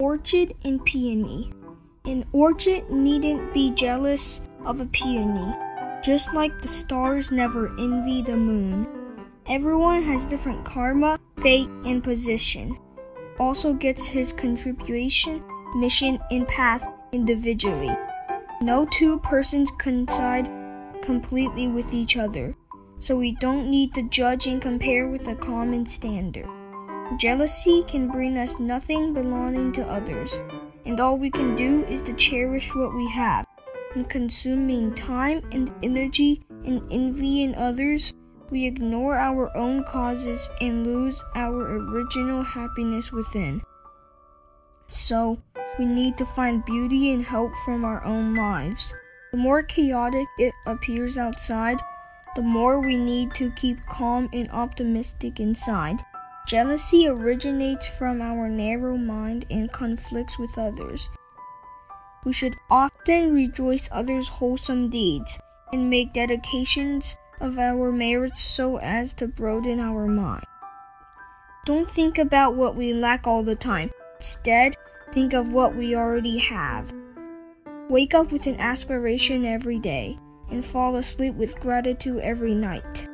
Orchid and Peony. An orchid needn't be jealous of a peony, just like the stars never envy the moon. Everyone has different karma, fate, and position. Also gets his contribution, mission, and path individually. No two persons coincide completely with each other, so we don't need to judge and compare with a common standard. Jealousy can bring us nothing belonging to others, and all we can do is to cherish what we have. In consuming time and energy in others, we ignore our own causes and lose our original happiness within. So, we need to find beauty and hope from our own lives. The more chaotic it appears outside, the more we need to keep calm and optimistic inside. Jealousy originates from our narrow mind and conflicts with others. We should often rejoice others' wholesome deeds and make dedications of our merits so as to broaden our mind. Don't think about what we lack all the time. Instead, think of what we already have. Wake up with an aspiration every day and fall asleep with gratitude every night.